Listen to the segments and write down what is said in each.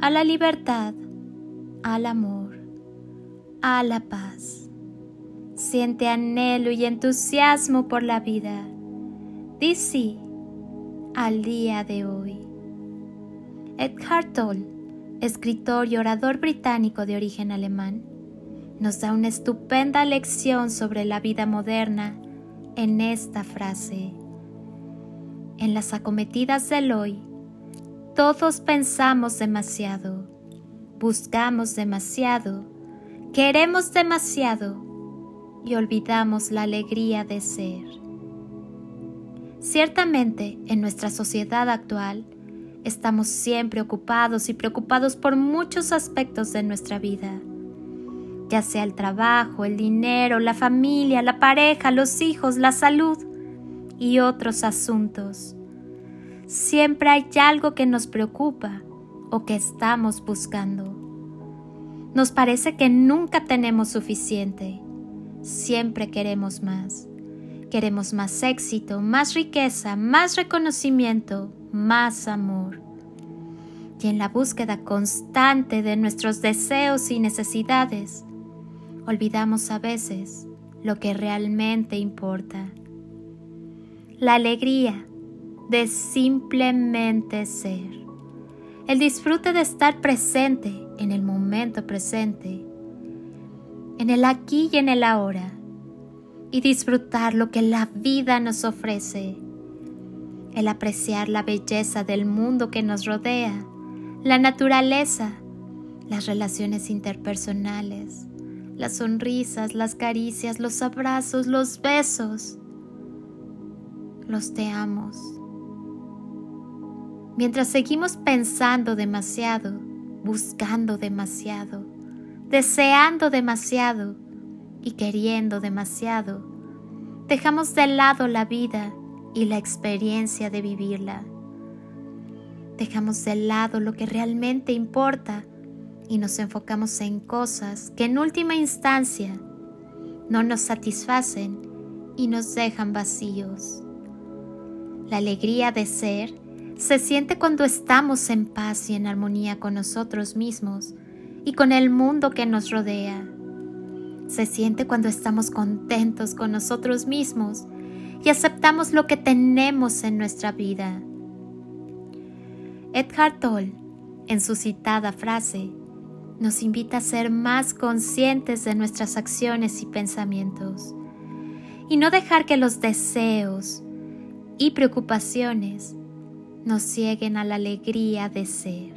a la libertad, al amor, a la paz. Siente anhelo y entusiasmo por la vida. Di al día de hoy. Eckhart Tolle, escritor y orador británico de origen alemán, nos da una estupenda lección sobre la vida moderna en esta frase. En las acometidas del hoy, todos pensamos demasiado, buscamos demasiado, queremos demasiado y olvidamos la alegría de ser. Ciertamente, en nuestra sociedad actual, estamos siempre ocupados y preocupados por muchos aspectos de nuestra vida, ya sea el trabajo, el dinero, la familia, la pareja, los hijos, la salud y otros asuntos siempre hay algo que nos preocupa o que estamos buscando. Nos parece que nunca tenemos suficiente. Siempre queremos más. Queremos más éxito, más riqueza, más reconocimiento, más amor. Y en la búsqueda constante de nuestros deseos y necesidades, olvidamos a veces lo que realmente importa. La alegría, de simplemente ser. El disfrute de estar presente en el momento presente, en el aquí y en el ahora, y disfrutar lo que la vida nos ofrece. El apreciar la belleza del mundo que nos rodea, la naturaleza, las relaciones interpersonales, las sonrisas, las caricias, los abrazos, los besos, los te amos Mientras seguimos pensando demasiado, buscando demasiado, deseando demasiado y queriendo demasiado, dejamos de lado la vida y la experiencia de vivirla. Dejamos de lado lo que realmente importa y nos enfocamos en cosas que en última instancia no nos satisfacen y nos dejan vacíos. La alegría de ser se siente cuando estamos en paz y en armonía con nosotros mismos y con el mundo que nos rodea. Se siente cuando estamos contentos con nosotros mismos y aceptamos lo que tenemos en nuestra vida. Edgar Toll, en su citada frase, nos invita a ser más conscientes de nuestras acciones y pensamientos y no dejar que los deseos y preocupaciones nos cieguen a la alegría de ser.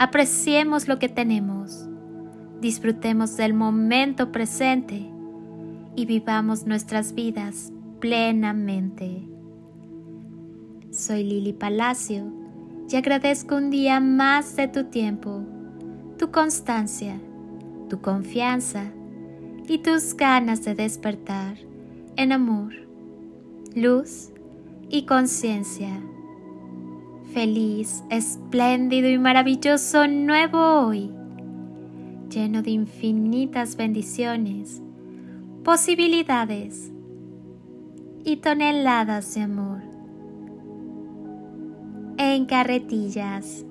Apreciemos lo que tenemos, disfrutemos del momento presente y vivamos nuestras vidas plenamente. Soy Lili Palacio y agradezco un día más de tu tiempo, tu constancia, tu confianza y tus ganas de despertar en amor, luz y conciencia feliz, espléndido y maravilloso nuevo hoy, lleno de infinitas bendiciones, posibilidades y toneladas de amor. En carretillas.